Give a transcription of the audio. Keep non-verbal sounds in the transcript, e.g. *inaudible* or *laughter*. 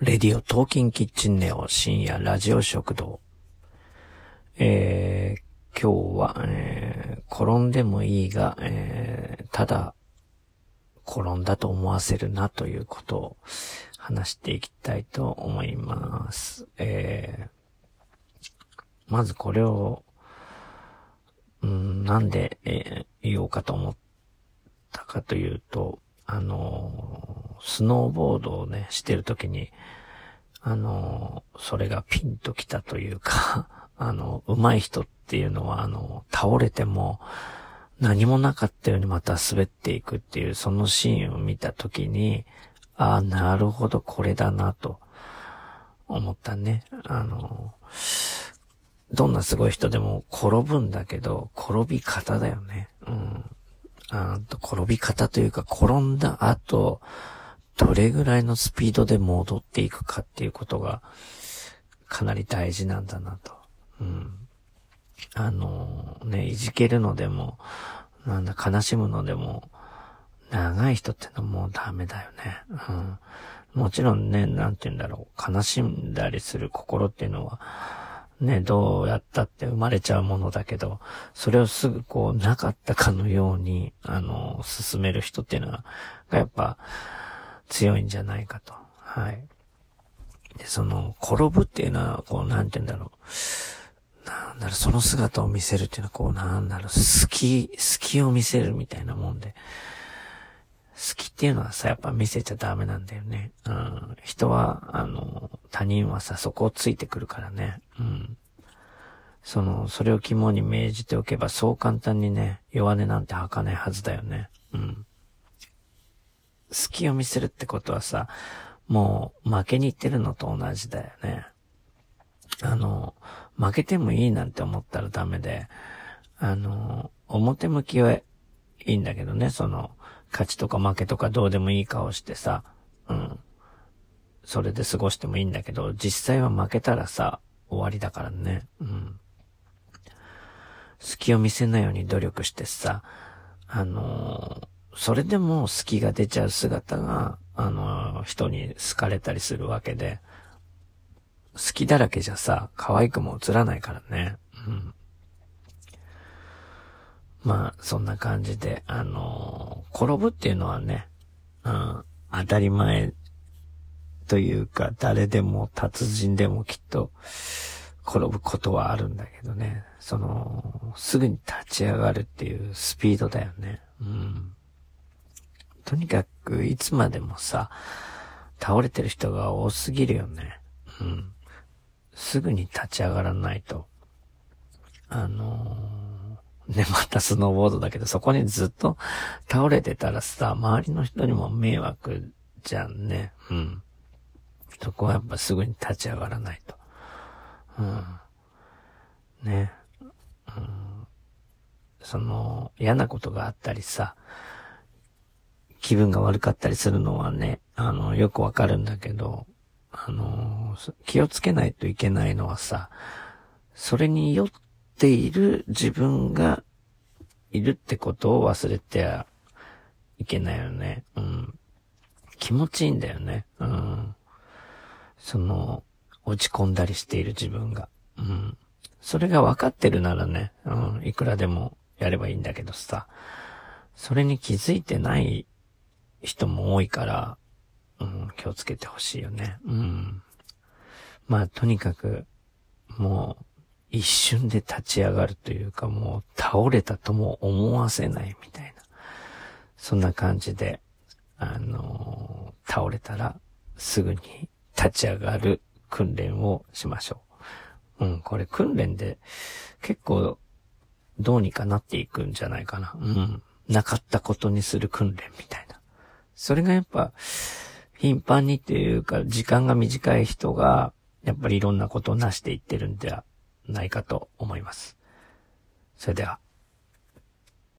レディオトーキンキッチンネオ深夜ラジオ食堂。えー、今日は、えー、転んでもいいが、えー、ただ、転んだと思わせるなということを話していきたいと思います。えー、まずこれを、うん、なんで、えー、言おうかと思ったかというと、あの、スノーボードをね、してるときに、あの、それがピンときたというか *laughs* あの、上手い人っていうのは、あの、倒れても、何もなかったようにまた滑っていくっていう、そのシーンを見たときに、ああ、なるほど、これだな、と思ったね。あの、どんなすごい人でも転ぶんだけど、転び方だよね。うん。あと転び方というか、転んだ後、どれぐらいのスピードで戻っていくかっていうことが、かなり大事なんだなと。うん。あの、ね、いじけるのでも、なんだ、悲しむのでも、長い人ってのはもうダメだよね。うん。もちろんね、なんて言うんだろう、悲しんだりする心っていうのは、ね、どうやったって生まれちゃうものだけど、それをすぐこう、なかったかのように、あの、進める人っていうのは、がやっぱ、強いんじゃないかと。はい。で、その、転ぶっていうのは、こう、なんて言うんだろう。なんだろう、その姿を見せるっていうのは、こう、なんだろう、好き、好きを見せるみたいなもんで、好きっていうのはさ、やっぱ見せちゃダメなんだよね。うん。人は、あの、他人はさ、そこをついてくるからね。うん。その、それを肝に銘じておけば、そう簡単にね、弱音なんて吐かないはずだよね。うん。好きを見せるってことはさ、もう負けに行ってるのと同じだよね。あの、負けてもいいなんて思ったらダメで、あの、表向きはいいんだけどね、その、勝ちとか負けとかどうでもいい顔してさ、うん。それで過ごしてもいいんだけど、実際は負けたらさ、終わりだからね。うん。隙を見せないように努力してさ、あのー、それでも好きが出ちゃう姿が、あの、人に好かれたりするわけで、好きだらけじゃさ、可愛くも映らないからね。うん。まあ、そんな感じで、あの、転ぶっていうのはね、うん、当たり前というか、誰でも達人でもきっと、転ぶことはあるんだけどね。その、すぐに立ち上がるっていうスピードだよね。とにかく、いつまでもさ、倒れてる人が多すぎるよね。うん。すぐに立ち上がらないと。あのー、ね、またスノーボードだけど、そこにずっと倒れてたらさ、周りの人にも迷惑じゃんね。うん。そこはやっぱすぐに立ち上がらないと。うん。ね。うん。その、嫌なことがあったりさ、気分が悪かったりするのはね、あの、よくわかるんだけど、あの、気をつけないといけないのはさ、それに酔っている自分がいるってことを忘れてはいけないよね。うん。気持ちいいんだよね。うん。その、落ち込んだりしている自分が。うん。それが分かってるならね、うん、いくらでもやればいいんだけどさ、それに気づいてない人も多いから、うん、気をつけてほしいよね。うん。まあ、とにかく、もう、一瞬で立ち上がるというか、もう倒れたとも思わせないみたいな。そんな感じで、あのー、倒れたらすぐに立ち上がる訓練をしましょう。うん、これ訓練で結構どうにかなっていくんじゃないかな。うん。なかったことにする訓練みたいな。それがやっぱ、頻繁にっていうか、時間が短い人が、やっぱりいろんなことを成していってるんではないかと思います。それでは。